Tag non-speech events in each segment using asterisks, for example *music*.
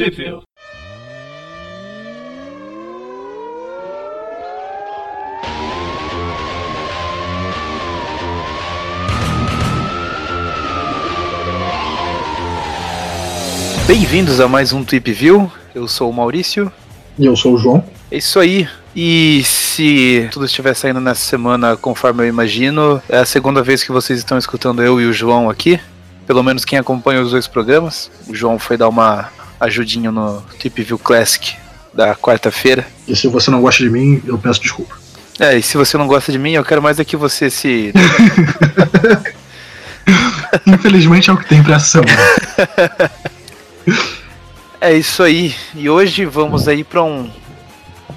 Sheffield. Bem-vindos a mais um Tweep View. Eu sou o Maurício. E eu sou o João. É isso aí. E se tudo estiver saindo nessa semana conforme eu imagino, é a segunda vez que vocês estão escutando eu e o João aqui. Pelo menos quem acompanha os dois programas. O João foi dar uma ajudinha no Tweep View Classic da quarta-feira. E se você não gosta de mim, eu peço desculpa. É, e se você não gosta de mim, eu quero mais é que você se. *laughs* Infelizmente é o que tem pra ação. *laughs* É isso aí. E hoje vamos aí para um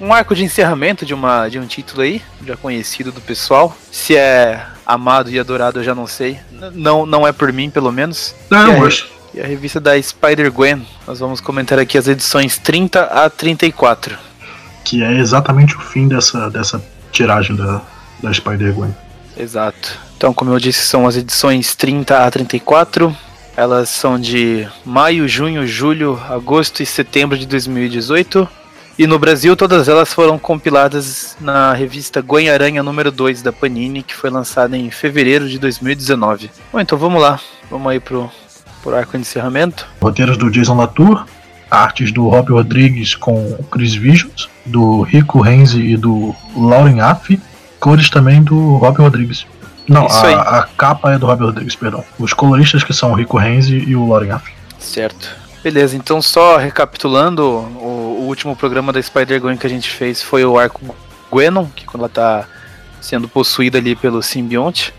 um arco de encerramento de uma de um título aí, já conhecido do pessoal. Se é amado e adorado, eu já não sei. Não não é por mim, pelo menos. Não, eu acho. E a revista da Spider-Gwen. Nós vamos comentar aqui as edições 30 a 34. Que é exatamente o fim dessa, dessa tiragem da, da Spider-Gwen. Exato. Então, como eu disse, são as edições 30 a 34. Elas são de maio, junho, julho, agosto e setembro de 2018. E no Brasil, todas elas foram compiladas na revista Gwen Aranha número 2 da Panini, que foi lançada em fevereiro de 2019. Bom, então vamos lá. Vamos aí pro, pro arco de encerramento. Roteiros do Jason Latour, artes do Rob Rodrigues com Chris Visions, do Rico Renzi e do Lauren Aff, cores também do Rob Rodrigues. Não, a, a capa é do Rob Rodrigues, perdão. Os coloristas que são o Rico Renzi e o Lauren Aff. Certo. Beleza, então só recapitulando, o, o último programa da Spider-Gwen que a gente fez foi o arco Gwenon, que quando ela tá sendo possuída ali pelo simbionte.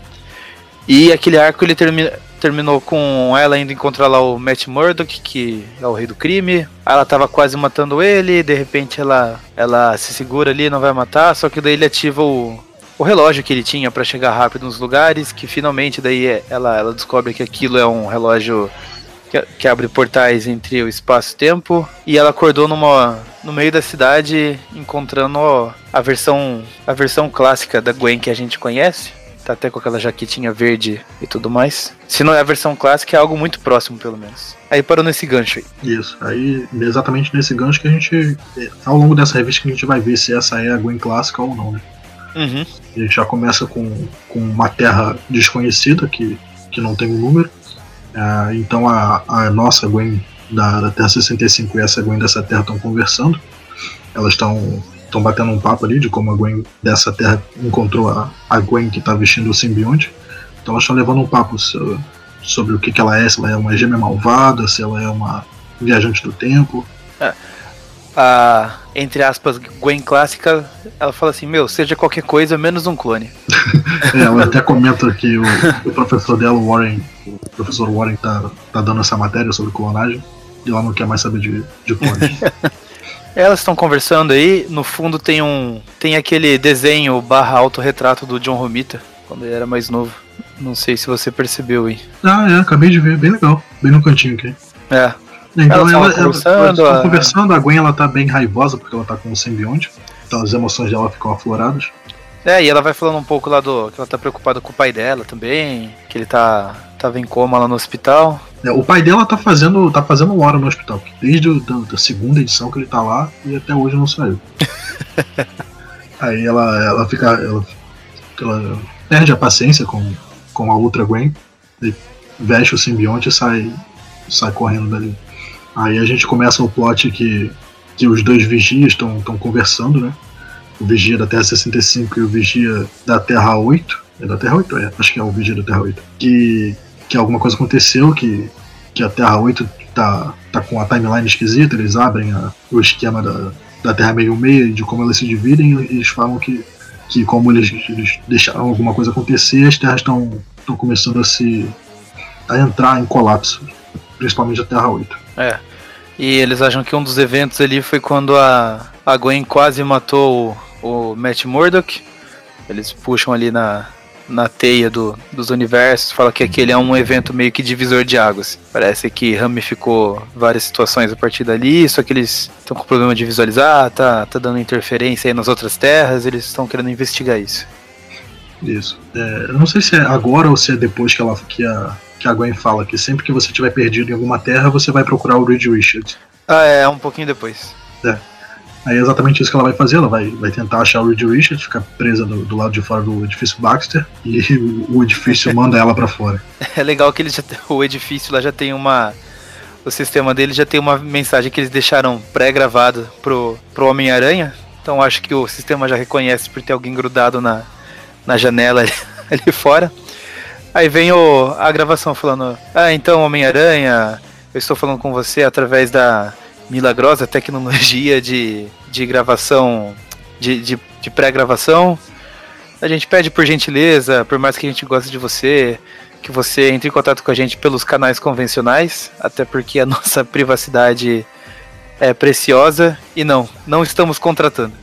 E aquele arco ele termina, terminou com ela indo encontrar lá o Matt Murdock, que é o rei do crime. Ela tava quase matando ele, de repente ela, ela se segura ali, não vai matar, só que daí ele ativa o, o relógio que ele tinha para chegar rápido nos lugares, que finalmente daí é, ela, ela descobre que aquilo é um relógio que, que abre portais entre o espaço e tempo. E ela acordou numa, no meio da cidade, encontrando a versão a versão clássica da Gwen que a gente conhece. Tá até com aquela jaquetinha verde e tudo mais. Se não é a versão clássica, é algo muito próximo, pelo menos. Aí parou nesse gancho aí. Isso, aí exatamente nesse gancho que a gente, ao longo dessa revista, que a gente vai ver se essa é a Gwen clássica ou não, né? Uhum. A gente já começa com, com uma terra desconhecida que, que não tem um número. Ah, então a, a nossa Gwen da, da Terra 65 e essa Gwen dessa terra estão conversando. Elas estão estão batendo um papo ali de como a Gwen dessa terra encontrou a, a Gwen que está vestindo o simbionte. Então elas estão levando um papo so- sobre o que, que ela é, se ela é uma gêmea malvada, se ela é uma viajante do tempo. A, entre aspas, Gwen clássica, ela fala assim: Meu, seja qualquer coisa menos um clone. *laughs* É, ela até comenta que o, *laughs* o professor dela, o Warren, o professor Warren tá, tá dando essa matéria sobre clonagem e ela não quer mais saber de, de clones. *laughs* Elas estão conversando aí, no fundo tem um. Tem aquele desenho barra autorretrato do John Romita, quando ele era mais novo. Não sei se você percebeu aí. ah, é, acabei de ver, bem legal, bem no cantinho aqui. É. Então Elas ela, estavam ela, conversando, elas estão a- conversando, a Gwen ela tá bem raivosa porque ela tá com o simbionte, então as emoções dela ficam afloradas. É, e ela vai falando um pouco lá do. que ela tá preocupada com o pai dela também, que ele tá. tava em coma lá no hospital. É, o pai dela tá fazendo, tá fazendo hora no hospital, desde da segunda edição que ele tá lá e até hoje não saiu. *laughs* Aí ela, ela fica. Ela, ela perde a paciência com, com a outra Gwen, e veste o simbionte e sai, sai correndo dali. Aí a gente começa o plot que, que os dois vigias estão conversando, né? O vigia da Terra 65 e o vigia da Terra 8. É da Terra 8? É, acho que é o vigia da Terra 8. Que, que alguma coisa aconteceu, que, que a Terra 8 tá, tá com a timeline esquisita, eles abrem a- o esquema da, da Terra 66 de como elas se dividem e eles falam que, que como eles, eles deixaram alguma coisa acontecer, as terras estão começando a se. a entrar em colapso. Principalmente a Terra 8. É. E eles acham que um dos eventos ali foi quando a, a Gwen quase matou o, Matt Murdock. Eles puxam ali na, na teia do, dos universos, fala que aquele é um evento meio que divisor de águas. Parece que ramificou várias situações a partir dali, só que eles estão com problema de visualizar, tá, tá dando interferência aí nas outras terras, eles estão querendo investigar isso. Isso. É, eu não sei se é agora ou se é depois que, ela, que, a, que a Gwen fala que sempre que você tiver perdido em alguma terra, você vai procurar o Reed Richards. Ah, é, é um pouquinho depois. É. Aí é exatamente isso que ela vai fazer, ela vai, vai tentar achar o Reed Richards, ficar presa do, do, lado de fora do edifício Baxter, e o, *laughs* o edifício manda ela para fora. É legal que ele já, o edifício lá já tem uma. O sistema dele já tem uma mensagem que eles deixaram pré-gravado pro, pro Homem-Aranha. Então acho que o sistema já reconhece por ter alguém grudado na, na janela *laughs* ali, ali fora. Aí vem o, a gravação falando: Ah, então, Homem-Aranha, eu estou falando com você através da milagrosa tecnologia de, de gravação, de, de, de pré-gravação. A gente pede por gentileza, por mais que a gente goste de você, que você entre em contato com a gente pelos canais convencionais, até porque a *laughs* nossa privacidade é preciosa e não, não estamos contratando.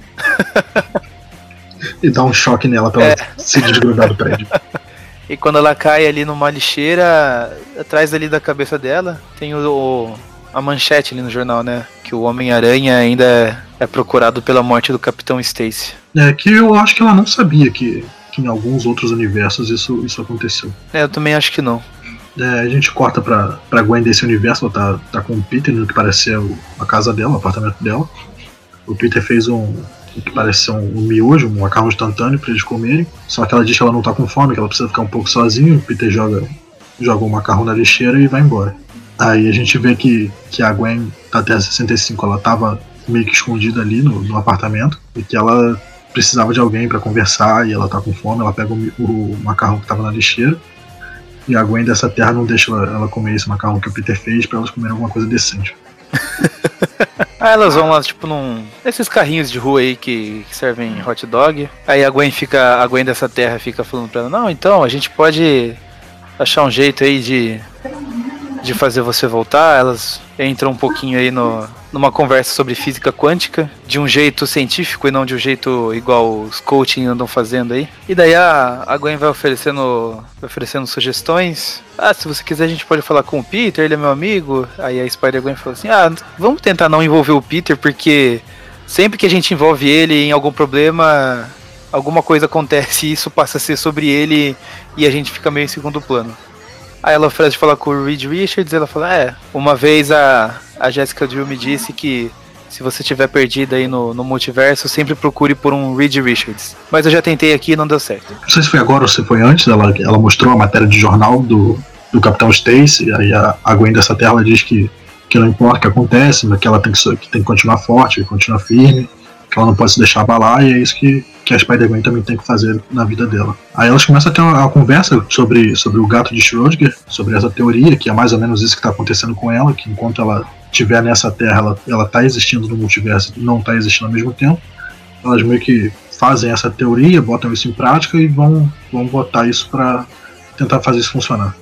e dá um choque nela pra é. ela se desgrudar do prédio. *laughs* E quando ela cai ali numa lixeira, atrás ali da cabeça dela, tem o, o a manchete ali no jornal, né? Que o Homem-Aranha ainda é, é procurado pela morte do Capitão Stacy. É, que eu acho que ela não sabia que, que em alguns outros universos isso, isso aconteceu. É, eu também acho que não. É, a gente corta pra, pra Gwen desse universo, ela tá, tá com o Peter no que parece ser a casa dela, o apartamento dela. O Peter fez um, o que parece ser um, um miojo, um macarrão instantâneo para eles comerem. Só que ela diz que ela não tá com fome, que ela precisa ficar um pouco sozinha. O Peter joga, joga o macarrão na lixeira e vai embora. Aí a gente vê que, que a Gwen da Terra 65 ela tava meio que escondida ali no, no apartamento e que ela precisava de alguém para conversar e ela tá com fome, ela pega o, o, macarrão que tava na lixeira e a Gwen dessa terra não deixa ela, ela comer esse macarrão que o Peter fez para elas comerem alguma coisa decente. *laughs* Aí elas vão lá, tipo, num. Esses carrinhos de rua aí que, que, servem hot dog. Aí a Gwen fica. A Gwen dessa terra fica falando pra ela, não, então, a gente pode achar um jeito aí de de fazer você voltar. Elas entram um pouquinho aí no, numa conversa sobre física quântica, de um jeito científico e não de um jeito igual os coaching andam fazendo aí. E daí a, a Gwen vai oferecendo, vai oferecendo sugestões. Ah, se você quiser a gente pode falar com o Peter, ele é meu amigo. Aí a Spider-Gwen falou assim: Ah, vamos tentar não envolver o Peter, porque sempre que a gente envolve ele em algum problema, alguma coisa acontece e isso passa a ser sobre ele e a gente fica meio em segundo plano. Aí ela oferece falar com o Reed Richards ela fala: É, uma vez a, a Jessica Drill me disse que se você tiver perdido aí no, no multiverso, sempre procure por um Reed Richards. Mas eu já tentei aqui e não deu certo. Não sei se foi agora ou se foi antes, ela, ela mostrou a matéria de jornal do, do Capitão Stacy, aí a, a Gwen dessa terra diz que, que não importa o que acontece, mas que ela tem que, que, tem que continuar forte, continuar firme, que ela não pode se deixar abalar, e é isso que, que a Spider-Man também tem que fazer na vida dela. Aí elas começam a ter uma, uma conversa sobre, sobre o gato de Schrödinger, sobre essa teoria, que é mais ou menos isso que está acontecendo com ela, que enquanto ela estiver nessa Terra, ela, ela tá existindo no multiverso e não está existindo ao mesmo tempo. Elas meio que fazem essa teoria, botam isso em prática e vão, vão botar isso para tentar fazer isso funcionar.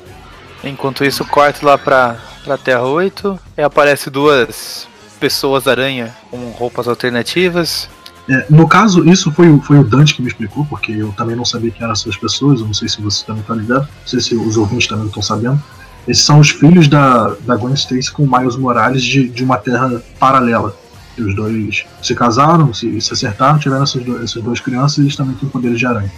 Enquanto isso, corta lá pra, pra Terra 8 e aparece duas pessoas aranha com roupas alternativas é, no caso, isso foi, foi o Dante que me explicou, porque eu também não sabia quem eram essas pessoas, eu não sei se você também está ligado, não sei se os ouvintes também estão sabendo. Esses são os filhos da, da Gwen Stacy com Miles Morales de, de uma terra paralela. E os dois se casaram, se, se acertaram, tiveram essas, do, essas duas crianças e eles também têm poderes de aranha.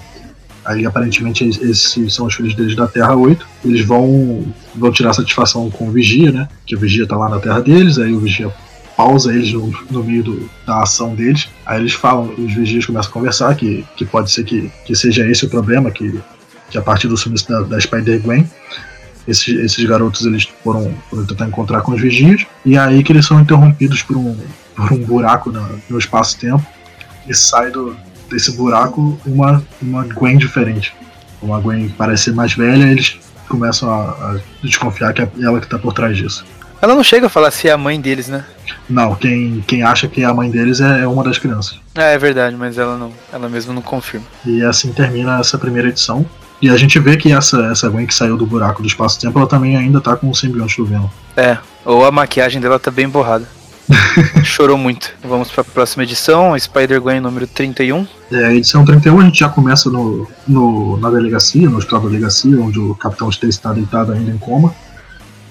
Aí aparentemente esses são os filhos deles da Terra 8. Eles vão, vão tirar satisfação com o Vigia, né? Que o Vigia tá lá na Terra deles, aí o Vigia pausa eles no, no meio do, da ação deles. Aí eles falam, os vigias começam a conversar que, que pode ser que, que seja esse o problema, que, que a partir do sumiço da, da Spider-Gwen, esses, esses garotos eles foram, foram, tentar encontrar com os vigias, e aí que eles são interrompidos por um, por um buraco no, no espaço-tempo, e sai do, desse buraco uma, uma Gwen diferente. Uma Gwen parece ser mais velha, eles começam a, a desconfiar que é ela que está por trás disso. Ela não chega a falar se é a mãe deles, né? Não, quem, quem acha que é a mãe deles é, é uma das crianças. É, é verdade, mas ela não, ela mesma não confirma. E assim termina essa primeira edição. E a gente vê que essa, essa Gwen que saiu do buraco do espaço-tempo, ela também ainda tá com o simbionte do Venom. É, ou a maquiagem dela tá bem borrada. *laughs* Chorou muito. Vamos para a próxima edição, Spider-Gwen número 31. É, a edição 31 a gente já começa no, no, na delegacia, no hospital da delegacia, onde o Capitão Stacy está deitado ainda em coma.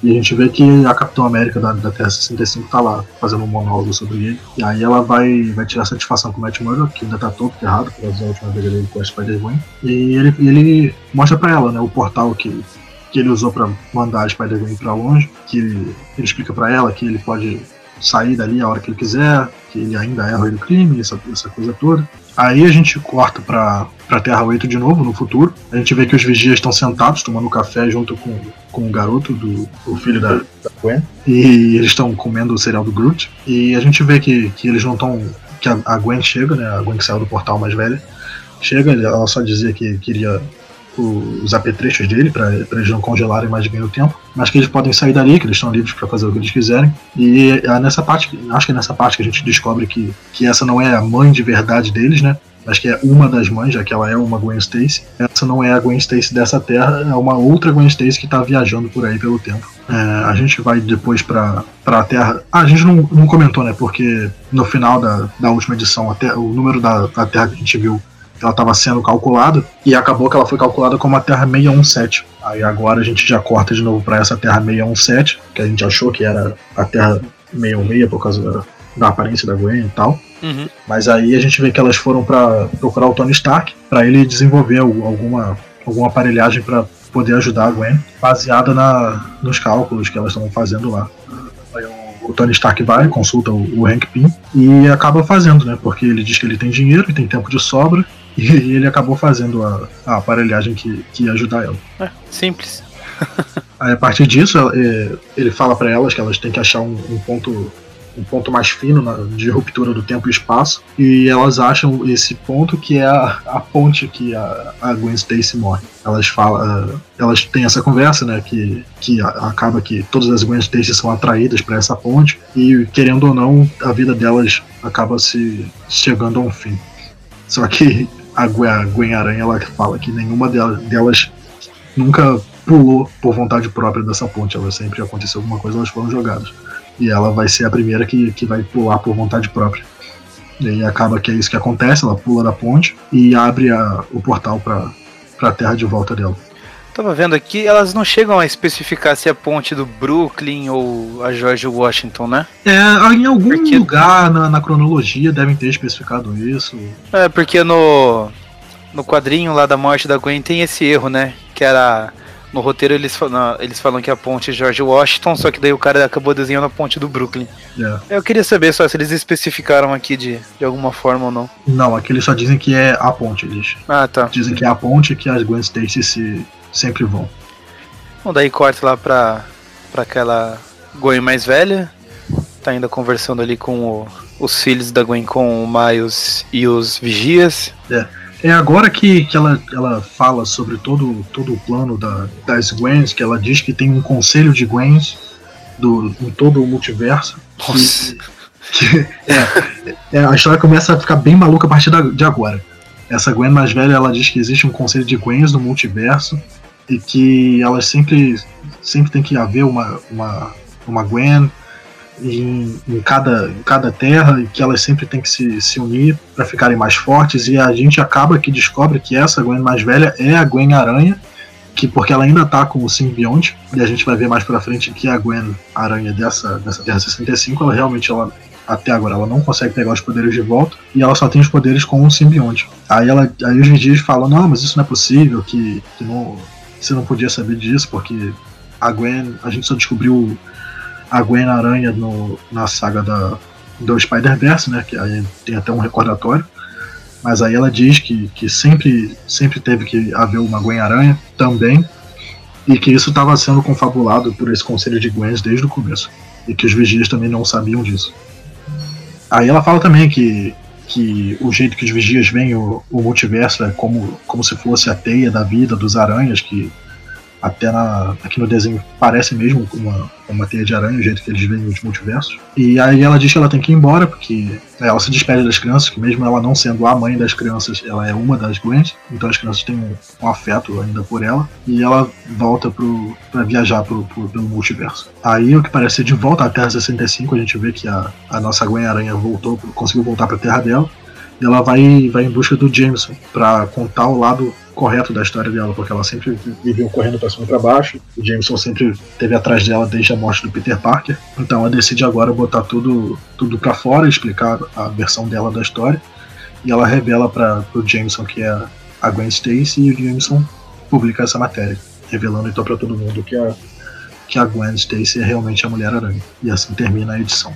E a gente vê que a Capitão América da, da Terra 65 tá lá, fazendo um monólogo sobre ele. E aí ela vai, vai tirar satisfação com o Matt Murdock, que ainda tá todo errado, por causa da última vez dele com a Spider-Man. E ele, ele mostra pra ela, né, o portal que, que ele usou para mandar a Spider-Gwen para longe, que ele, ele explica para ela que ele pode sair dali a hora que ele quiser, que ele ainda é o rei do crime, essa, essa coisa toda. Aí a gente corta pra, pra Terra 8 de novo, no futuro. A gente vê que os vigias estão sentados tomando café junto com, com o garoto, do, o filho da, da Gwen. E eles estão comendo o cereal do Groot. E a gente vê que, que eles não estão. Que a, a Gwen chega, né? A Gwen que saiu do portal mais velha. Chega, ela só dizia que queria os apetrechos dele para eles não congelarem mais bem o tempo, mas que eles podem sair dali, que eles estão livres para fazer o que eles quiserem. E é nessa parte, acho que é nessa parte que a gente descobre que, que essa não é a mãe de verdade deles, né? Mas que é uma das mães, já que ela é uma Gwen Stacy. Essa não é a Gwen Stacy dessa terra, é uma outra Gwen Stacy que está viajando por aí pelo tempo. É, a gente vai depois para a Terra. Ah, a gente não, não comentou, né? Porque no final da, da última edição, até o número da, da Terra que a gente viu ela estava sendo calculada e acabou que ela foi calculada como a Terra 617. Aí agora a gente já corta de novo para essa Terra 617, que a gente achou que era a Terra 616 por causa da, da aparência da Gwen e tal. Uhum. Mas aí a gente vê que elas foram para procurar o Tony Stark para ele desenvolver alguma, alguma aparelhagem para poder ajudar a Gwen, baseada na, nos cálculos que elas estavam fazendo lá. Aí o Tony Stark vai, consulta o, o Hank Pym e acaba fazendo, né? Porque ele diz que ele tem dinheiro e tem tempo de sobra e ele acabou fazendo a, a aparelhagem que, que ia ajudar ela. É, simples. Aí, a partir disso, é, ele fala para elas que elas têm que achar um, um ponto um ponto mais fino na, de ruptura do tempo e espaço e elas acham esse ponto que é a, a ponte que a, a Gwen Stacy morre. Elas falam, elas têm essa conversa, né, que, que acaba que todas as Gwen Stacy são atraídas para essa ponte e querendo ou não a vida delas acaba se chegando a um fim. Só que a Gwen Aranha ela fala que nenhuma delas nunca pulou por vontade própria dessa ponte. Ela sempre aconteceu alguma coisa, elas foram jogadas. E ela vai ser a primeira que, que vai pular por vontade própria. E aí acaba que é isso que acontece, ela pula da ponte e abre a, o portal para a terra de volta dela. Tava vendo aqui, elas não chegam a especificar se é a ponte do Brooklyn ou a George Washington, né? É, em algum porque... lugar na, na, cronologia devem ter especificado isso. É, porque no, no quadrinho lá da morte da Gwen tem esse erro, né? Que era. No roteiro eles falam, eles falam que é a ponte George Washington, só que daí o cara acabou desenhando a ponte do Brooklyn. É. Eu queria saber só se eles especificaram aqui de, de alguma forma ou não. Não, aqui eles só dizem que é a ponte, eles. Ah, tá. Dizem que é a ponte que as Gwen Stacy se sempre vão. Bom, daí corta lá pra, pra aquela Gwen mais velha. Tá ainda conversando ali com o, os filhos da Gwen, com o Miles e os Vigias. É. É agora que, que ela, ela fala sobre todo, todo o plano da, das Gwens, que ela diz que tem um conselho de Gwens do, em todo o multiverso. Nossa. Que, que é, é, a história começa a ficar bem maluca a partir da, de agora. Essa Gwen mais velha, ela diz que existe um conselho de Gwens no multiverso e que elas sempre sempre tem que haver uma uma, uma Gwen em, em, cada, em cada terra e que elas sempre têm que se, se unir para ficarem mais fortes e a gente acaba que descobre que essa Gwen mais velha é a Gwen Aranha que porque ela ainda tá com o simbionte e a gente vai ver mais para frente que a Gwen Aranha dessa, dessa Terra 65 ela realmente ela até agora ela não consegue pegar os poderes de volta e ela só tem os poderes com o simbionte. Aí ela aí os vigias falam: "Não, mas isso não é possível, que, que não você não podia saber disso, porque a Gwen, a gente só descobriu a Gwen Aranha no, na saga da, do Spider-Verse, né? Que aí tem até um recordatório. Mas aí ela diz que, que sempre, sempre teve que haver uma Gwen Aranha também. E que isso estava sendo confabulado por esse conselho de Gwens desde o começo. E que os vigias também não sabiam disso. Aí ela fala também que, que o jeito que os vigias veem o, o multiverso é como, como se fosse a teia da vida dos aranhas, que até na, aqui no desenho parece mesmo uma, uma teia de aranha, o jeito que eles veem os multiversos. E aí ela diz que ela tem que ir embora, porque ela se despede das crianças, que mesmo ela não sendo a mãe das crianças, ela é uma das Gwent, então as crianças têm um, um afeto ainda por ela, e ela volta pro, pra viajar pro, pro, pelo multiverso. Aí o que parece ser de volta à Terra 65, a gente vê que a, a nossa Gwen Aranha voltou, conseguiu voltar pra Terra dela, e ela vai, vai em busca do Jameson para contar o lado correto da história dela, porque ela sempre viveu correndo para cima e para baixo. O Jameson sempre teve atrás dela desde a morte do Peter Parker. Então ela decide agora botar tudo tudo para fora, explicar a versão dela da história. E ela revela para o Jameson que é a Gwen Stacy e o Jameson publica essa matéria. revelando então para todo mundo que a, que a Gwen Stacy é realmente a Mulher-Aranha. E assim termina a edição.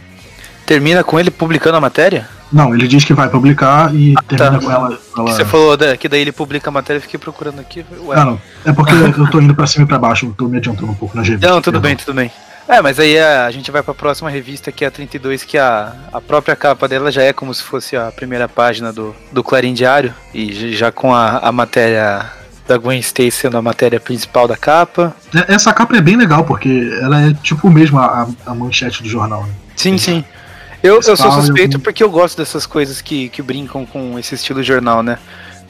Termina com ele publicando a matéria? Não, ele diz que vai publicar e ah, termina tá. com ela. ela... Você falou que daí ele publica a matéria, fiquei procurando aqui. Ué. Não, não. É porque eu tô indo pra cima e pra baixo, tô me adiantando um pouco na revista. Não, tudo bem, tudo bem. É, mas aí a, a, gente vai pra próxima revista, que é a 32, que a, a própria capa dela já é como se fosse a primeira página do, do Clarim Diário, e já com a, a matéria da Gwen Stacy sendo a matéria principal da capa. É, essa capa é bem legal, porque ela é tipo mesmo a, a manchete do jornal. Né? Sim, sim. Eu, eu sou suspeito porque eu gosto dessas coisas que, que brincam com esse estilo jornal, né?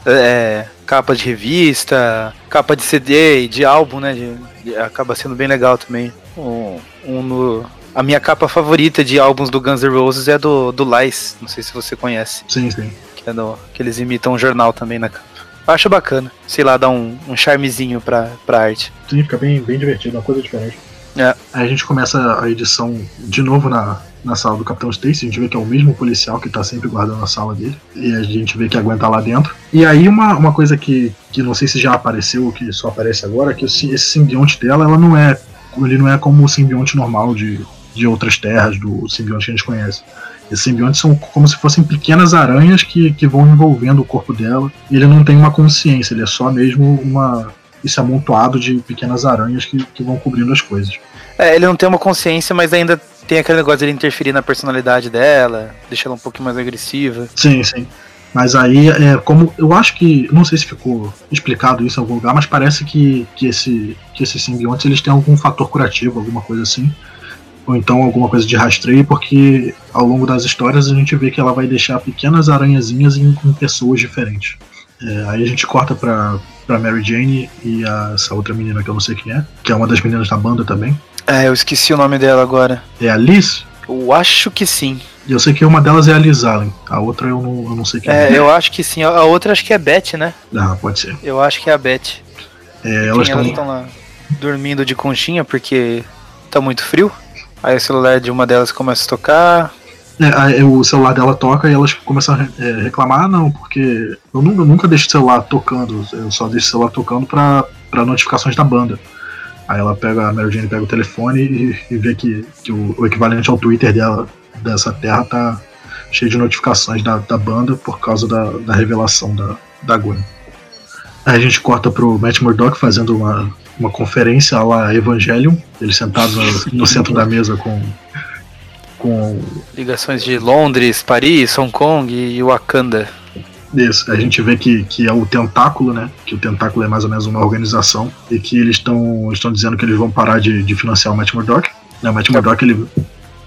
É, capa de revista, capa de CD, de álbum, né? De, de, acaba sendo bem legal também. Um, um no, a minha capa favorita de álbuns do Guns N' Roses é do, do Lice, não sei se você conhece. Sim, sim. Que, é do, que eles imitam um jornal também na capa. Acho bacana, sei lá, dá um, um charmezinho pra, pra arte. Sim, fica bem, bem divertido, uma coisa diferente. É. Aí a gente começa a edição de novo na, na sala do Capitão Stacy, a gente vê que é o mesmo policial que tá sempre guardando a sala dele, e a gente vê que aguenta lá dentro. E aí uma, uma coisa que, que não sei se já apareceu ou que só aparece agora, que esse simbionte dela, ela não é. Ele não é como o simbionte normal de, de outras terras, do simbionte que a gente conhece. Esses simbiontes são como se fossem pequenas aranhas que, que vão envolvendo o corpo dela. Ele não tem uma consciência, ele é só mesmo uma, esse amontoado de pequenas aranhas que, que vão cobrindo as coisas. É, ele não tem uma consciência, mas ainda tem aquele negócio de interferir na personalidade dela, deixar ela um pouquinho mais agressiva. Sim, sim. Mas aí, é, como eu acho que, não sei se ficou explicado isso em algum lugar, mas parece que, que, esse, que esses simbiontes eles têm algum fator curativo, alguma coisa assim. Ou então alguma coisa de rastreio, porque ao longo das histórias a gente vê que ela vai deixar pequenas aranhazinhas em, em pessoas diferentes. É, aí a gente corta pra, pra Mary Jane e a, essa outra menina que eu não sei quem é, que é uma das meninas da banda também. É, eu esqueci o nome dela agora. É a Liz? Eu acho que sim. Eu sei que uma delas é a Liz Allen, a outra eu não, eu não sei quem é. É, eu acho que sim. A outra acho que é a Beth, né? Ah, pode ser. Eu acho que é a Beth. É, elas estão lá dormindo de conchinha porque tá muito frio. Aí o celular de uma delas começa a tocar. É, o celular dela toca e elas começam a é, reclamar, ah, não, porque eu nunca, nunca deixo o celular tocando, eu só deixo o celular tocando para notificações da banda. Aí ela pega, a Mary Jane pega o telefone e, e vê que, que o, o, equivalente ao Twitter dela, dessa terra, tá cheio de notificações da, da banda por causa da, da revelação da, da Gwen. Aí a gente corta pro Matt Murdock fazendo uma, uma conferência lá Evangelion, ele sentado no, no centro da mesa com, com. Ligações de Londres, Paris, Hong Kong e Wakanda. Isso, a gente vê que, que é o tentáculo, né? Que o tentáculo é mais ou menos uma organização e que eles estão estão dizendo que eles vão parar de, de financiar o Matt Murdock. Né, o Matt Murdock, ele.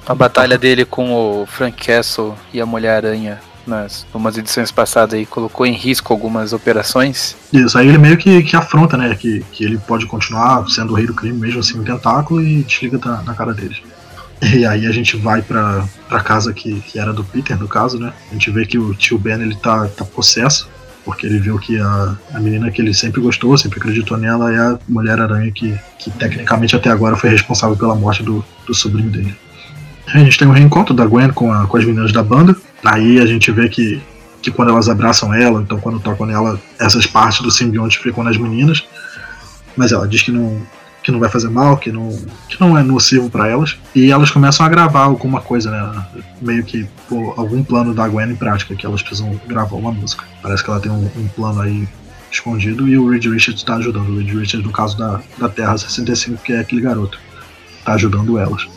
A batalha dele com o Frank Castle e a Mulher-Aranha nas umas edições passadas aí colocou em risco algumas operações. Isso, aí ele meio que, que afronta, né? Que, que ele pode continuar sendo o rei do crime mesmo assim, o tentáculo e desliga na, na cara dele. E aí a gente vai pra, pra casa que, que era do Peter, no caso, né? A gente vê que o tio Ben ele tá, tá possesso, porque ele viu que a, a menina que ele sempre gostou, sempre acreditou nela, é a Mulher-Aranha que, que tecnicamente até agora foi responsável pela morte do, do sobrinho dele. A gente tem um reencontro da Gwen com, a, com as meninas da banda. Aí a gente vê que, que quando elas abraçam ela, então quando tocam nela, essas partes do simbionte ficam nas meninas. Mas ela diz que não, que não vai fazer mal, que não, que não é nocivo para elas. E elas começam a gravar alguma coisa, né? Meio que pô, algum plano da Gwen em prática, que elas precisam gravar uma música. Parece que ela tem um, um plano aí escondido e o Reed Richards está ajudando. O Reed Richards, no caso da, da Terra 65, que é aquele garoto, tá ajudando elas.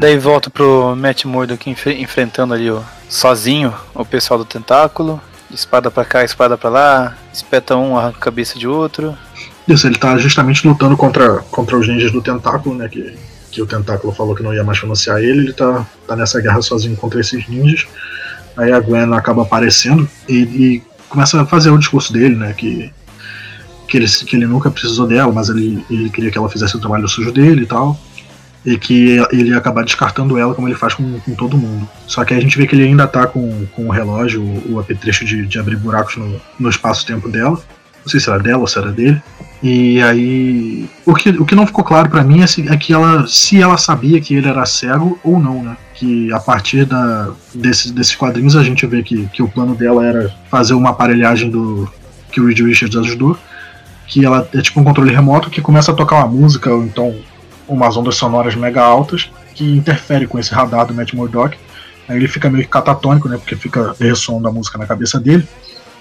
Daí volta pro Matt Murdock enfrentando ali ó, sozinho o pessoal do tentáculo. Espada pra cá, espada pra lá, espeta um, arranca a cabeça de outro. Isso, ele tá justamente lutando contra, contra os ninjas do Tentáculo, né? Que, que o Tentáculo falou que não ia mais financiar ele. Ele tá, tá nessa guerra sozinho contra esses ninjas. Aí a Gwen acaba aparecendo e, e começa a fazer o discurso dele, né? Que, que, ele, que ele nunca precisou dela, mas ele, ele queria que ela fizesse o trabalho sujo dele e tal. E que ele ia acabar descartando ela como ele faz com, com todo mundo. Só que a gente vê que ele ainda tá com, com o relógio, o, o apetrecho de, de abrir buracos no, no espaço-tempo dela. Não sei se era dela ou se era dele. E aí. O que, o que não ficou claro para mim é, se, é que ela. se ela sabia que ele era cego ou não, né? Que a partir da, desse, desses quadrinhos a gente vê que, que o plano dela era fazer uma aparelhagem do. que o Reed Richards ajudou. que ela é tipo um controle remoto que começa a tocar uma música ou então umas ondas sonoras mega altas que interfere com esse radar do Matt Murdock. Aí ele fica meio catatônico, né? Porque fica ressoando a música na cabeça dele.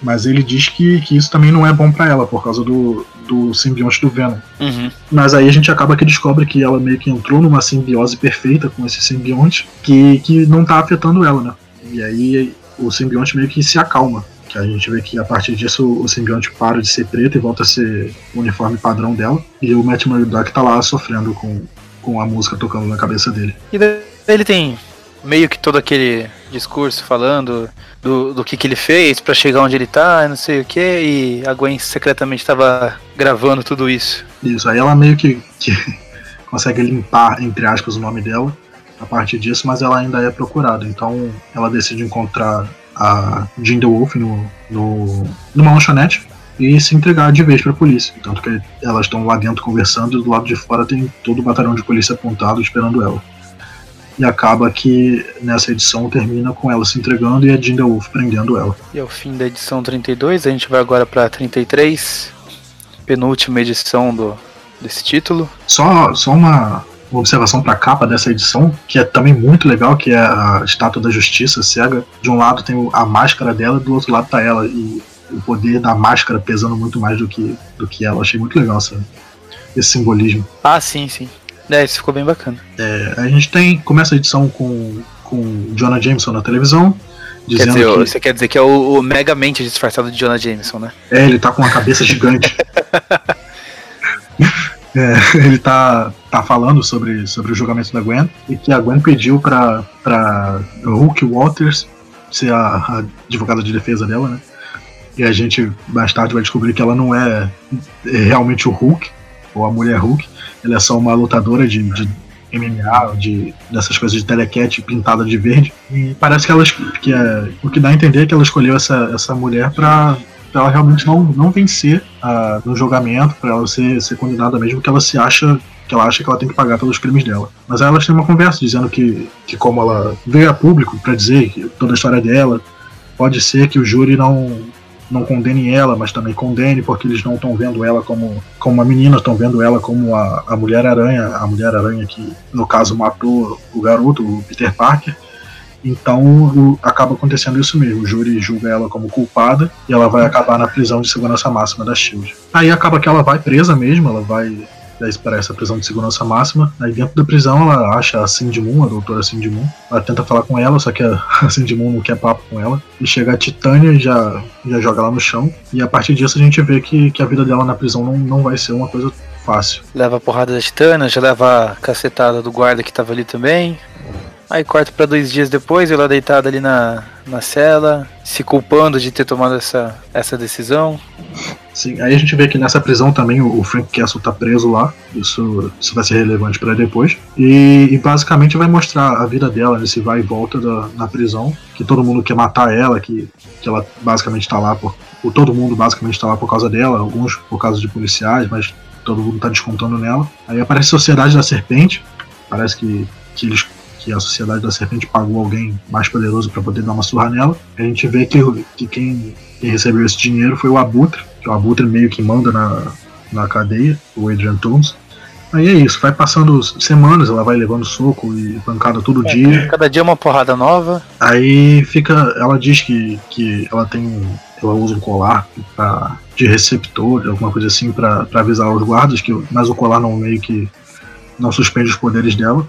Mas ele diz que, que isso também não é bom para ela, por causa do, do simbionte do Venom. Uhum. Mas aí a gente acaba que descobre que ela meio que entrou numa simbiose perfeita com esse simbionte que, que não tá afetando ela, né? E aí o simbionte meio que se acalma. Que a gente vê que a partir disso o simbionte para de ser preto e volta a ser o uniforme padrão dela. E o Matt Murdock tá lá sofrendo com, com a música tocando na cabeça dele. E daí ele tem meio que todo aquele discurso falando do, do que, que ele fez para chegar onde ele tá, não sei o que, e a Gwen secretamente estava gravando tudo isso. Isso, aí ela meio que, que *laughs* consegue limpar, entre aspas, o nome dela a partir disso, mas ela ainda é procurada. Então ela decide encontrar a Jean Wolf no, no, numa lanchonete e se entregar de vez para a polícia. Tanto que elas estão lá dentro conversando e do lado de fora tem todo o batalhão de polícia apontado esperando ela. E acaba que nessa edição termina com ela se entregando e a Jinda Wolf prendendo ela. E é o fim da edição 32, a gente vai agora para 33, penúltima edição do, desse título. Só, só uma observação para a capa dessa edição, que é também muito legal, que é a estátua da justiça cega. De um lado tem a máscara dela, do outro lado tá ela e o poder da máscara pesando muito mais do que do que ela. Achei muito legal essa, esse simbolismo. Ah, sim, sim. É, isso ficou bem bacana. É, a gente tem começa a edição com com Jonah Jameson na televisão. Quer dizer, que... Você quer dizer que é o, o megamente disfarçado de Jonah Jameson, né? É, ele tá com uma cabeça *laughs* gigante. É, ele tá, tá falando sobre, sobre o julgamento da Gwen e que a Gwen pediu pra, pra Hulk Walters ser a, a advogada de defesa dela, né? E a gente mais tarde vai descobrir que ela não é, é realmente o Hulk, ou a mulher Hulk, ela é só uma lutadora de, de MMA, de, dessas coisas de telecat pintada de verde. E parece que ela que é, o que dá a entender é que ela escolheu essa, essa mulher para ela realmente não, não vencer uh, no julgamento, para ela ser, ser condenada mesmo, que ela se acha que ela acha que ela tem que pagar pelos crimes dela. Mas aí elas têm uma conversa dizendo que, que como ela veio a público para dizer toda a história dela, pode ser que o júri não não condene ela, mas também condene porque eles não estão vendo ela como, como uma menina, estão vendo ela como a, a Mulher Aranha, a Mulher Aranha que no caso matou o garoto, o Peter Parker, então o, acaba acontecendo isso mesmo. O júri julga ela como culpada e ela vai acabar na prisão de segurança máxima da Shield. Aí acaba que ela vai presa mesmo, ela vai para essa prisão de segurança máxima. Aí dentro da prisão ela acha a Cindy Moon, a doutora Cindy Moon. Ela tenta falar com ela, só que a, *laughs* Cindy Moon não quer papo com ela. E chega a Titânia e já, já joga ela no chão. E a partir disso a gente vê que, que a vida dela na prisão não, não vai ser uma coisa fácil. Leva a porrada da Titânia, já leva a cacetada do guarda que tava ali também. Aí corta para dois dias depois, ela deitada ali na, na cela, se culpando de ter tomado essa, essa decisão. Sim, aí a gente vê que nessa prisão também o Frank Castle tá preso lá, isso, isso vai ser relevante para depois. E, e, basicamente vai mostrar a vida dela nesse vai e volta da, na prisão, que todo mundo quer matar ela, que, que ela basicamente tá lá por. Todo mundo basicamente tá lá por causa dela, alguns por causa de policiais, mas todo mundo tá descontando nela. Aí aparece a Sociedade da Serpente, parece que, que eles que a Sociedade da Serpente pagou alguém mais poderoso para poder dar uma surra nela. A gente vê que, que quem, quem, recebeu esse dinheiro foi o Abutre, que o Abutre meio que manda na, na cadeia, o Adrian Toomes. Aí é isso, vai passando semanas, ela vai levando soco e pancada todo é, dia. Cada dia uma porrada nova. Aí fica. Ela diz que, que ela tem. Ela usa um colar pra, de receptor, alguma coisa assim, para avisar os guardas, que, mas o colar não meio que não suspende os poderes dela,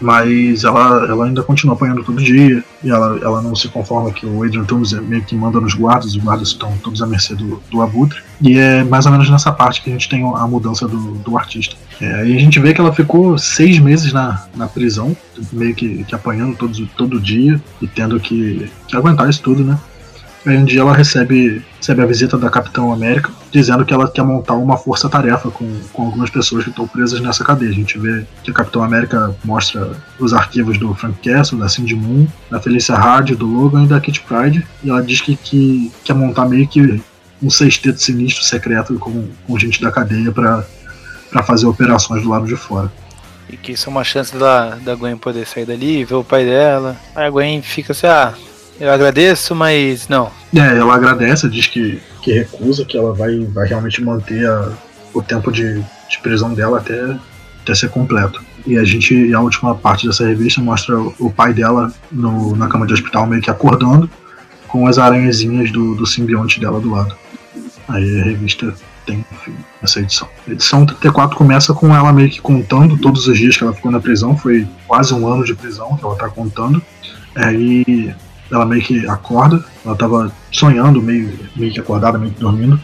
mas ela, ela ainda continua apanhando todo dia, e ela, ela não se conforma que o Adrian Toomes meio que manda nos guardas, os guardas estão todos à mercê do, do Abutre, e é mais ou menos nessa parte que a gente tem a mudança do, do artista. É, aí a gente vê que ela ficou seis meses na, na prisão, meio que, que apanhando todo, todo dia, e tendo que, que aguentar isso tudo, né? Aí um dia ela recebe, recebe a visita da Capitão América, dizendo que ela quer montar uma força-tarefa com, com algumas pessoas que estão presas nessa cadeia. A gente vê que a Capitão América mostra os arquivos do Frank Castle, da Cindy Moon, da Felicia Hard, do Logan e da Kit Pride, e ela diz que, que quer montar meio que um sexteto sinistro secreto com, com gente da cadeia para fazer operações do lado de fora. E que isso é uma chance da, da Gwen poder sair dali, ver o pai dela. Aí a Gwen fica assim, ah, eu agradeço, mas não. É, ela agradece, diz que, que recusa, que ela vai, vai realmente manter a, o tempo de, de prisão dela até, até ser completo. E a gente, a última parte dessa revista mostra o pai dela no, na cama de hospital meio que acordando com as aranhazinhas do, do simbionte dela do lado. Aí a revista tem, enfim, essa edição. A edição 34 começa com ela meio que contando todos os dias que ela ficou na prisão, foi quase um ano de prisão que ela tá contando. Aí ela meio que acorda, ela tava sonhando, meio, meio que acordada, meio que dormindo,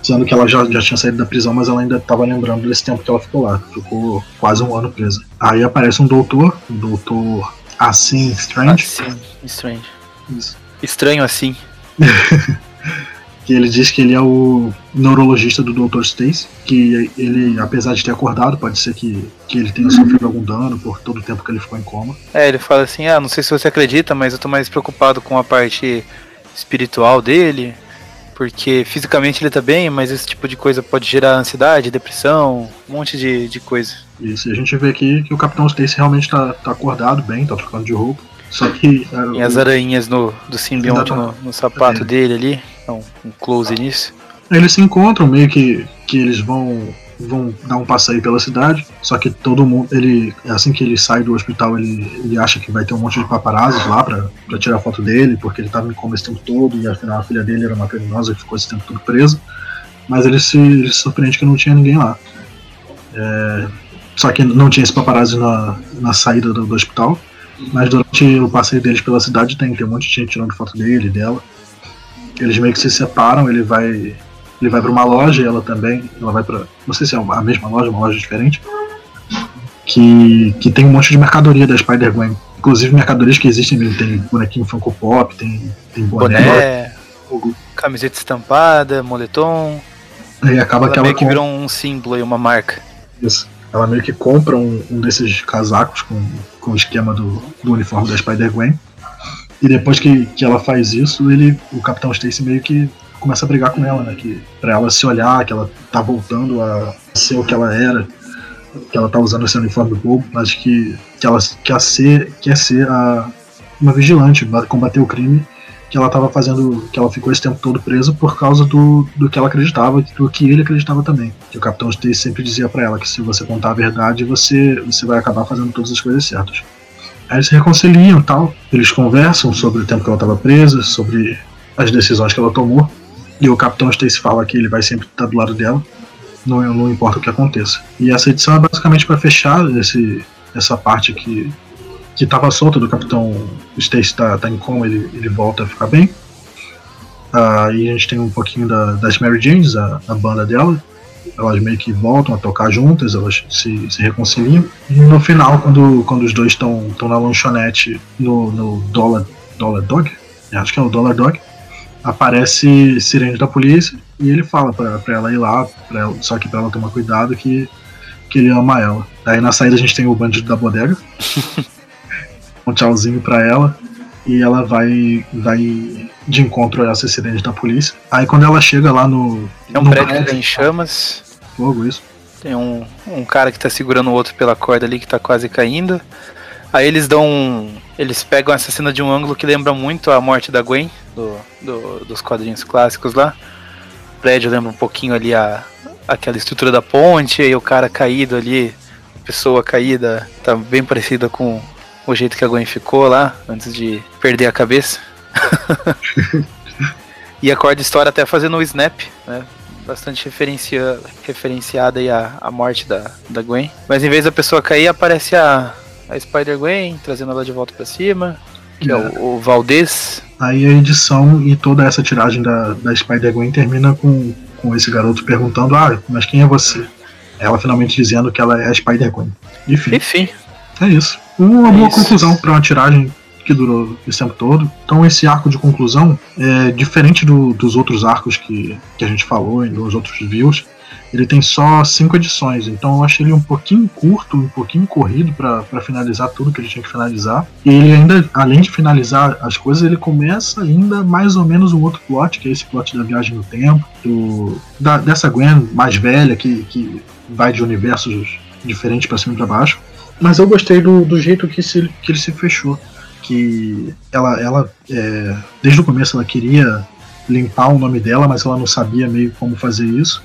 dizendo que ela já, já tinha saído da prisão, mas ela ainda estava lembrando desse tempo que ela ficou lá. Ficou quase um ano presa. Aí aparece um doutor, um doutor assim, Strange. Assim, Strange. Isso. Estranho assim. *laughs* que ele diz que ele é o neurologista do Dr. Stacy, que ele, apesar de ter acordado, pode ser que, que ele tenha sofrido algum dano por todo o tempo que ele ficou em coma. É, ele fala assim, ah, não sei se você acredita, mas eu tô mais preocupado com a parte espiritual dele, porque fisicamente ele tá bem, mas esse tipo de coisa pode gerar ansiedade, depressão, um monte de, de coisa. Isso, e a gente vê aqui que o Capitão Stacy realmente tá, tá acordado bem, tá trocando de roupa. Só que. É, e as aranhas no, do simbionte no, no, sapato é. dele ali. Então, um close nisso. Eles se encontram, meio que, que eles vão vão dar um passeio pela cidade, só que todo mundo, ele, assim que ele sai do hospital, ele, ele acha que vai ter um monte de paparazzis lá pra, pra tirar foto dele, porque ele tava em coma esse tempo todo, e afinal a filha dele era uma criminosa que ficou esse tempo todo presa, mas ele se, ele se surpreende que não tinha ninguém lá. É, só que não tinha esse paparazzi na, na saída do, do hospital, mas durante o passeio deles pela cidade tem, tem um monte de gente tirando foto dele e dela. Eles meio que se separam, ele vai. Ele vai para uma loja e ela também. Ela vai para. Não sei se é a mesma loja, uma loja diferente. Que, que tem um monte de mercadoria da Spider-Gwen. Inclusive mercadorias que existem mesmo. Tem bonequinho Funko Pop, tem, tem boné. boné camiseta estampada, moletom. Aí acaba ela que ela. Meio que virou um símbolo e uma marca. Isso. Ela meio que compra um, um desses casacos com, com o esquema do, do uniforme da Spider-Gwen. E depois que, que ela faz isso, ele, o Capitão Stacy meio que começa a brigar com ela, né? Que, pra ela se olhar, que ela tá voltando a ser o que ela era, que ela tá usando esse uniforme bobo, mas que, que ela quer ser, quer ser a, uma vigilante, combater o crime que ela estava fazendo, que ela ficou esse tempo todo presa por causa do, do que ela acreditava, do que ele acreditava também. Que o Capitão Stacy sempre dizia para ela que se você contar a verdade, você, você vai acabar fazendo todas as coisas certas. Aí eles se reconciliam tal, eles conversam sobre o tempo que ela estava presa, sobre as decisões que ela tomou, e o Capitão Stacy fala que ele vai sempre estar do lado dela, não, não importa o que aconteça. E essa edição é basicamente para fechar esse, essa parte que que estava solta do Capitão Stacy tá, tá em coma, ele, ele volta a ficar bem. E a gente tem um pouquinho da, das Mary Janes, a, a, banda dela. Elas meio que voltam a tocar juntas, elas se, se reconciliam. E no final, quando, quando os dois estão na lanchonete no, no Dollar, Dollar Dog, acho que é o Dollar Dog, aparece sirene da polícia e ele fala pra, pra ela ir lá, ela, só que pra ela tomar cuidado que, que ele ama ela. Aí na saída a gente tem o bandido da bodega. *laughs* um tchauzinho para ela e ela vai vai de encontro a essa acidente da polícia. Aí quando ela chega lá no. É um no prédio, prédio em chamas. Fogo, isso. Tem um, um cara que tá segurando o outro pela corda ali que tá quase caindo. Aí eles dão. Um, eles pegam essa cena de um ângulo que lembra muito a morte da Gwen, do, do, dos quadrinhos clássicos lá. O prédio lembra um pouquinho ali a, aquela estrutura da ponte, e o cara caído ali, a pessoa caída, tá bem parecida com o jeito que a Gwen ficou lá, antes de perder a cabeça. *laughs* e a corda estoura até fazendo o snap, né? Bastante referencia, referenciada aí a, a morte da, da Gwen. Mas em vez da pessoa cair, aparece a, a Spider-Gwen, trazendo ela de volta para cima, que é, é o, o, Valdez. Aí a edição e toda essa tiragem da, da Spider-Gwen termina com, com esse garoto perguntando: Ah, mas quem é você? Ela finalmente dizendo que ela é a Spider-Gwen. Enfim. Enfim. É isso. Uma boa Isso. conclusão para uma tiragem que durou esse tempo todo. Então esse arco de conclusão é diferente do, dos outros arcos que, que a gente falou e nos outros views. Ele tem só cinco edições, então eu achei ele um pouquinho curto, um pouquinho corrido para finalizar tudo que ele tinha que finalizar. E ele ainda, além de finalizar as coisas, ele começa ainda mais ou menos um outro plot, que é esse plot da viagem no tempo, do, da, dessa Gwen mais velha que, que vai de universos diferentes para cima e para baixo. Mas eu gostei do, do jeito que, se, que ele se fechou. Que ela, ela é, desde o começo, ela queria limpar o nome dela, mas ela não sabia meio como fazer isso.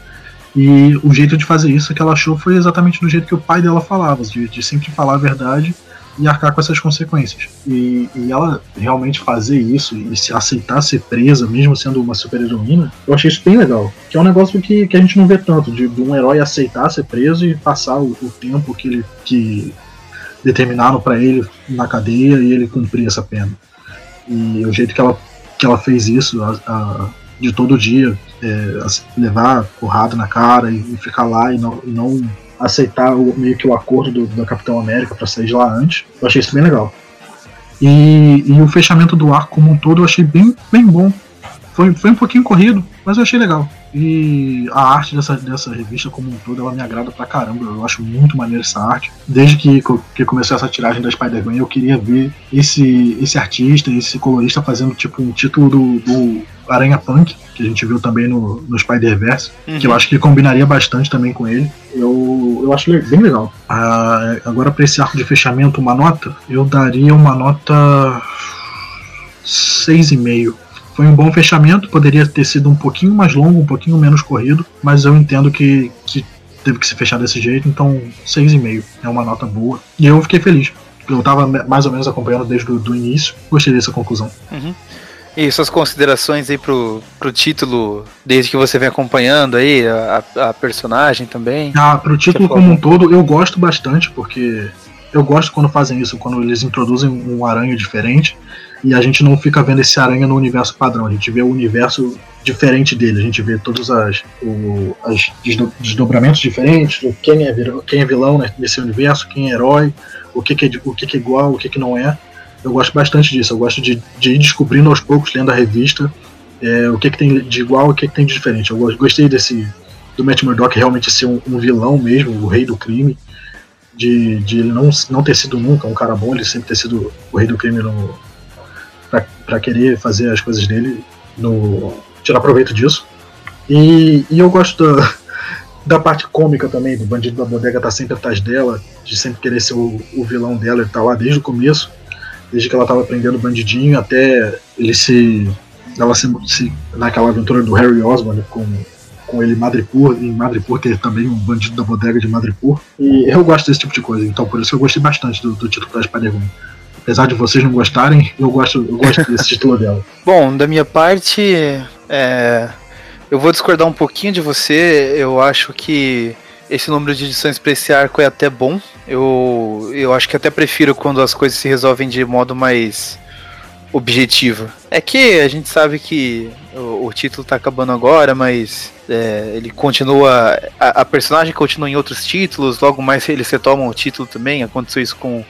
E o jeito de fazer isso que ela achou foi exatamente do jeito que o pai dela falava, de, de sempre falar a verdade e arcar com essas consequências. E, e, ela realmente fazer isso e se aceitar ser presa, mesmo sendo uma super-heroína, eu achei isso bem legal. Que é um negócio que, que a gente não vê tanto, de, de um herói aceitar ser preso e passar o, o tempo que ele que determinaram para ele na cadeia e ele cumprir essa pena. E o jeito que ela, que ela fez isso, a, a, de todo dia, é, levar porrada na cara e, e ficar lá e não, e não aceitar o, meio que o acordo do, do Capitão América para sair de lá antes. Eu achei isso bem legal. E, e, o fechamento do arco como um todo eu achei bem, bem bom. Foi, foi um pouquinho corrido, mas eu achei legal. E a arte dessa, dessa revista como um todo, ela me agrada pra caramba. Eu acho muito maneiro essa arte. Desde que, que começou essa tiragem da Spider-Man, eu queria ver esse, esse artista, esse colorista fazendo tipo um título do, do Aranha Punk, que a gente viu também no, no Spider-Verse, uhum. que eu acho que combinaria bastante também com ele. Eu, eu acho bem legal. Ah, agora, para esse arco de fechamento, uma nota, eu daria uma nota 6,5 foi um bom fechamento, poderia ter sido um pouquinho mais longo, um pouquinho menos corrido, mas eu entendo que, que teve que se fechar desse jeito, então 6,5 é uma nota boa. E eu fiquei feliz. Eu estava mais ou menos acompanhando desde o início, gostei dessa conclusão. Uhum. E suas considerações aí pro, pro título, desde que você vem acompanhando aí, a, a personagem também? Ah, pro título como um todo, eu gosto bastante, porque eu gosto quando fazem isso, quando eles introduzem um aranha diferente e a gente não fica vendo esse aranha no universo padrão, a gente vê o universo diferente dele, a gente vê todos as, as desdobramentos diferentes, quem é, quem é vilão nesse universo, quem é herói, o que, que é, o que, que é igual, o que, que não é. Eu gosto bastante disso, eu gosto de, de ir descobrindo aos poucos, lendo a revista, é, o que, que tem de igual e o que, que tem de diferente. Eu gostei desse do Matt Murdock realmente ser um, um vilão mesmo, o rei do crime, de, de ele não, não ter sido nunca um cara bom, ele sempre ter sido o rei do crime no, para querer fazer as coisas dele, no, tirar proveito disso. E, e eu gosto da, *laughs* da parte cômica também, do bandido da bodega tá sempre atrás dela, de sempre querer ser o, o vilão dela, ele tá lá desde o começo, desde que ela tava aprendendo bandidinho até ele se. ela se, se naquela aventura do Harry Osborn com, com ele em Madripoor, em Madripour, que é também um bandido da bodega de Madripoor. E eu gosto desse tipo de coisa, então por isso eu gostei bastante do, do título da Spider-Man apesar de vocês não gostarem, eu gosto, eu gosto *laughs* desse título dela. Bom, da minha parte, é, eu vou discordar um pouquinho de você. Eu acho que esse número de edições para esse arco é até bom. Eu, eu acho que até prefiro quando as coisas se resolvem de modo mais objetivo. É que a gente sabe que o, o título tá acabando agora, mas é, ele continua. A, a, personagem continua em outros títulos, logo mais eles retomam o título também. Aconteceu isso com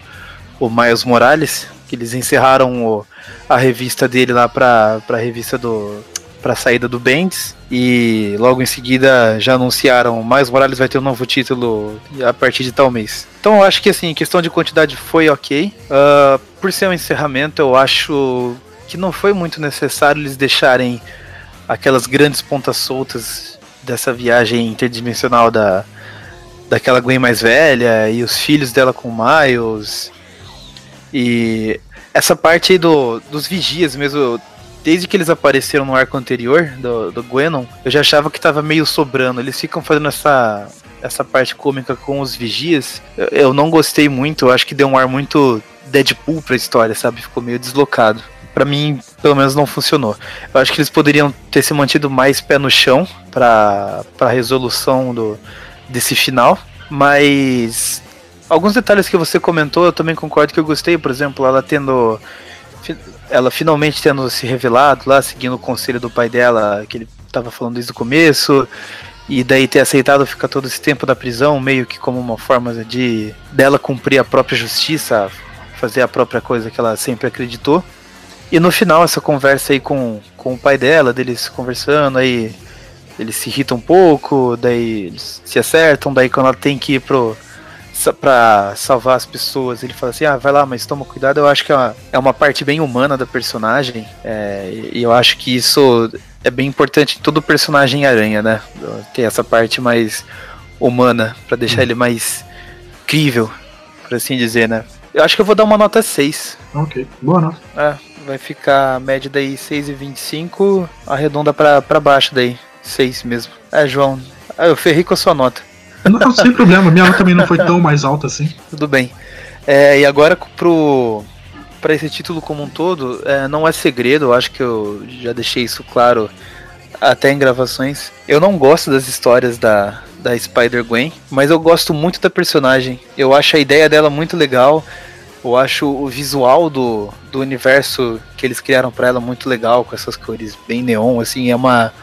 o Miles Morales, que eles encerraram o, a revista dele lá para a revista do para a saída do Bendis e logo em seguida já anunciaram Miles Morales vai ter um novo título a partir de tal mês. Então eu acho que assim, questão de quantidade foi ok. Uh, por ser um encerramento, eu acho que não foi muito necessário eles deixarem aquelas grandes pontas soltas dessa viagem interdimensional da daquela Gwen mais velha e os filhos dela com Miles e essa parte aí do, dos vigias mesmo, desde que eles apareceram no arco anterior do, do Gwenon, eu já achava que tava meio sobrando. Eles ficam fazendo essa, essa parte cômica com os vigias. Eu, eu não gostei muito, eu acho que deu um ar muito Deadpool pra história, sabe? Ficou meio deslocado. Para mim, pelo menos não funcionou. Eu acho que eles poderiam ter se mantido mais pé no chão para a resolução do, desse final, mas alguns detalhes que você comentou, eu também concordo que eu gostei, por exemplo, ela tendo ela finalmente tendo se revelado lá, seguindo o conselho do pai dela, que ele estava falando desde o começo, e daí ter aceitado ficar todo esse tempo da prisão, meio que como uma forma de dela cumprir a própria justiça, fazer a própria coisa que ela sempre acreditou. E no final, essa conversa aí com, com o pai dela, deles conversando, aí eles se irritam um pouco, daí eles se acertam, daí quando ela tem que ir pro, para salvar as pessoas. Ele fala assim: ah, vai lá, mas toma cuidado. Eu acho que é uma, é uma parte bem humana da personagem. É, e eu acho que isso é bem importante em todo personagem aranha, né? Ter essa parte mais humana, para deixar hum. ele mais crível, por assim dizer, né? Eu acho que eu vou dar uma nota 6. Ok, boa nota. É, vai ficar a média daí 6,25, arredonda pra, pra baixo daí. 6 mesmo. É, João, eu ferrei com a sua nota. Não, sem problema, minha também não foi tão mais alta assim. Tudo bem. É, e agora pro para esse título como um todo, é, não é segredo, eu acho que eu já deixei isso claro até em gravações. Eu não gosto das histórias da, da Spider-Gwen, mas eu gosto muito da personagem. Eu acho a ideia dela muito legal. Eu acho o visual do, do universo que eles criaram para ela muito legal, com essas cores bem neon, assim, é uma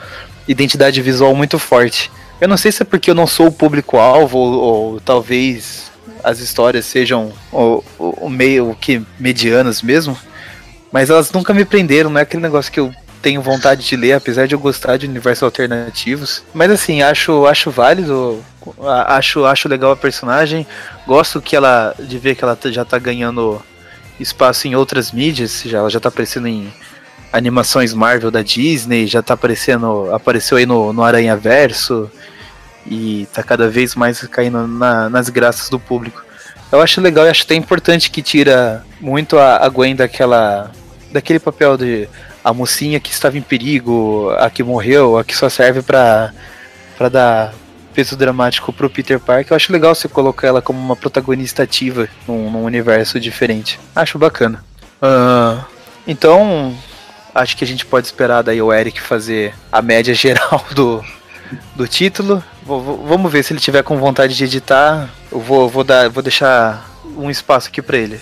identidade visual muito forte. Eu não sei se é porque eu não sou o público-alvo, ou, ou, talvez as histórias sejam o, meio que medianas mesmo, mas elas nunca me prenderam, não é aquele negócio que eu tenho vontade de ler, apesar de eu gostar de universos alternativos. Mas assim, acho, acho válido, acho, acho legal a personagem. Gosto que ela de ver que ela já tá ganhando espaço em outras mídias, já, ela já tá aparecendo em animações Marvel da Disney, já tá aparecendo, apareceu aí no, no Aranha Verso e tá cada vez mais caindo na, nas graças do público. Eu acho legal e acho até importante que tira muito a, a Gwen daquela daquele papel de a mocinha que estava em perigo, a que morreu, a que só serve para para dar peso dramático pro Peter Parker. Eu acho legal você colocar ela como uma protagonista ativa num, num universo diferente. Acho bacana. Uh, então, acho que a gente pode esperar daí o Eric fazer a média *laughs* geral do, do título. Vou, vamos ver se ele tiver com vontade de editar. Eu vou, vou, dar, vou deixar um espaço aqui para ele.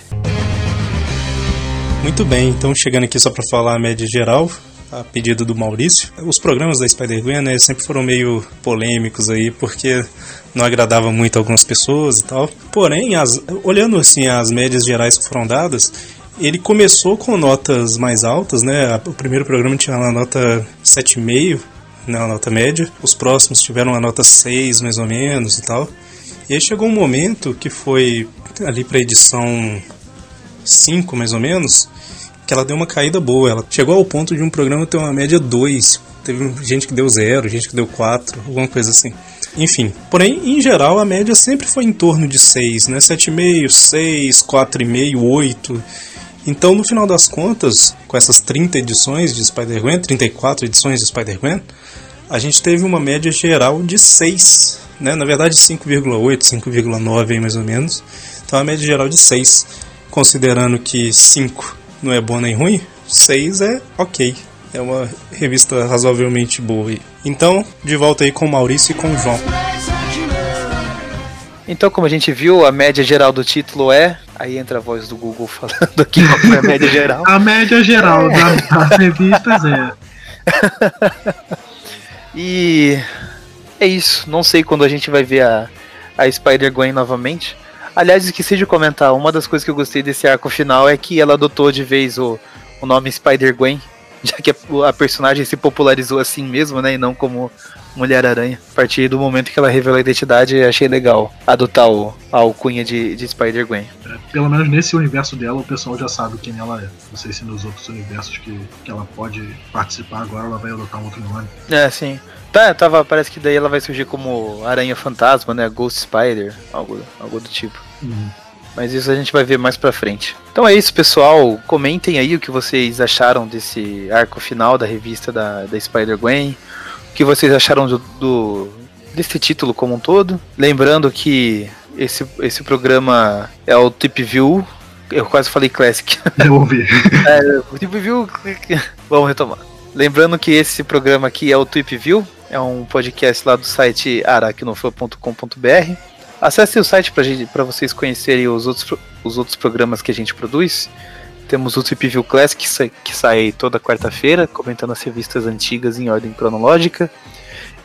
Muito bem, então chegando aqui só para falar a média geral, a pedido do Maurício. Os programas da Spider-Gwen né, sempre foram meio polêmicos aí, porque não agradava muito algumas pessoas e tal. Porém, as, olhando assim as médias gerais que foram dadas, ele começou com notas mais altas, né? O primeiro programa tinha uma nota 7,5, né, uma nota média. Os próximos tiveram uma nota 6, mais ou menos e tal. E aí chegou um momento que foi ali para edição 5 mais ou menos, que ela deu uma caída boa. Ela chegou ao ponto de um programa ter uma média 2. Teve gente que deu 0, gente que deu 4, alguma coisa assim. Enfim, porém, em geral, a média sempre foi em torno de 6, né? 7,5, 6, 4,5, 8. Então, no final das contas, com essas 30 edições de Spider-Gwen, 34 edições de Spider-Gwen, a gente teve uma média geral de 6, né? Na verdade, 5,8, 5,9 mais ou menos. Então, a média geral de 6 considerando que 5 não é bom nem ruim, 6 é ok. É uma revista razoavelmente boa. Então, de volta aí com o Maurício e com o João. Então, como a gente viu, a média geral do título é. Aí entra a voz do Google *laughs* falando aqui qual é a média geral. a média geral é. das revistas é. e é isso. Não sei quando a gente vai ver a, a Spider-Gwen novamente. Aliás, esqueci de comentar, uma das coisas que eu gostei desse arco final é que ela adotou de vez o, o nome Spider-Gwen, já que a, a, personagem se popularizou assim mesmo, né, e não como Mulher-Aranha. A partir do momento que ela revelou a identidade, achei legal adotar o, a alcunha de, de Spider-Gwen. É, pelo menos nesse universo dela, o pessoal já sabe quem ela é. Não sei se nos outros universos que, que ela pode participar agora, ela vai adotar um outro nome. É, sim. Tá, tava, parece que daí ela vai surgir como Aranha Fantasma, né? Ghost Spider, algo, algo do tipo. Uhum. Mas isso a gente vai ver mais pra frente. Então é isso, pessoal. Comentem aí o que vocês acharam desse arco final da revista da, da Spider-Gwen. O que vocês acharam do, do, desse título como um todo. Lembrando que esse, esse programa é o Tip View. Eu quase falei Classic. *laughs* Eu ouvi. é, o Tip View. Vamos retomar. Lembrando que esse programa aqui é o Tweep View, é um podcast lá do site aracnofan.com.br. Acesse o site para vocês conhecerem os outros, os outros programas que a gente produz. Temos o Tweep View Classic, que sai, que sai toda quarta-feira, comentando as revistas antigas em ordem cronológica.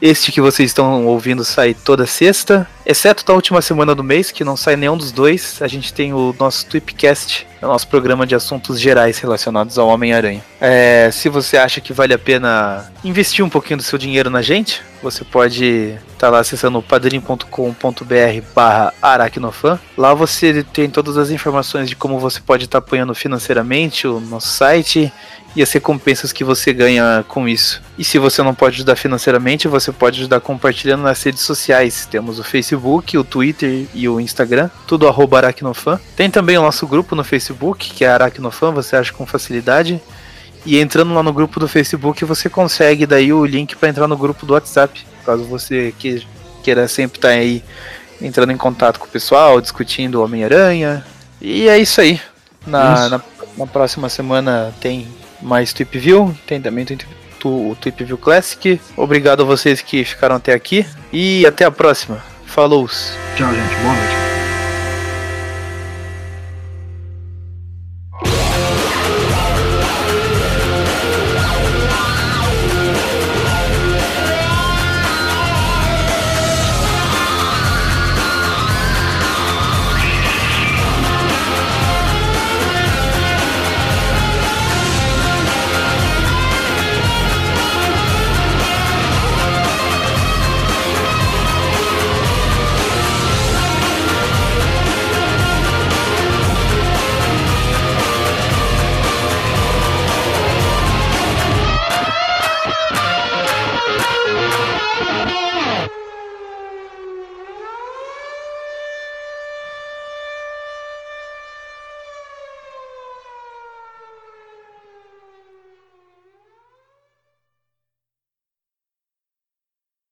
Este que vocês estão ouvindo sai toda sexta, exceto da última semana do mês, que não sai nenhum dos dois. A gente tem o nosso Tweepcast, é o nosso programa de assuntos gerais relacionados ao Homem-Aranha. É, se você acha que vale a pena investir um pouquinho do seu dinheiro na gente, você pode estar tá lá acessando padrim.com.br barra aracnofan. Lá você tem todas as informações de como você pode estar tá apoiando financeiramente o nosso site e as recompensas que você ganha com isso. E se você não pode ajudar financeiramente, você pode ajudar compartilhando nas redes sociais. Temos o Facebook, o Twitter e o Instagram, tudo arroba Aracnofan. Tem também o nosso grupo no Facebook, que é Aracnofan, você acha com facilidade. E entrando lá no grupo do Facebook, você consegue daí o link para entrar no grupo do WhatsApp, caso você queira sempre estar tá aí entrando em contato com o pessoal, discutindo Homem-Aranha. E é isso aí. Na, isso. na, na próxima semana tem mais Tweep View, tem também o Tweep View Classic. Obrigado a vocês que ficaram até aqui e até a próxima. Falou! Tchau, gente. Boa noite.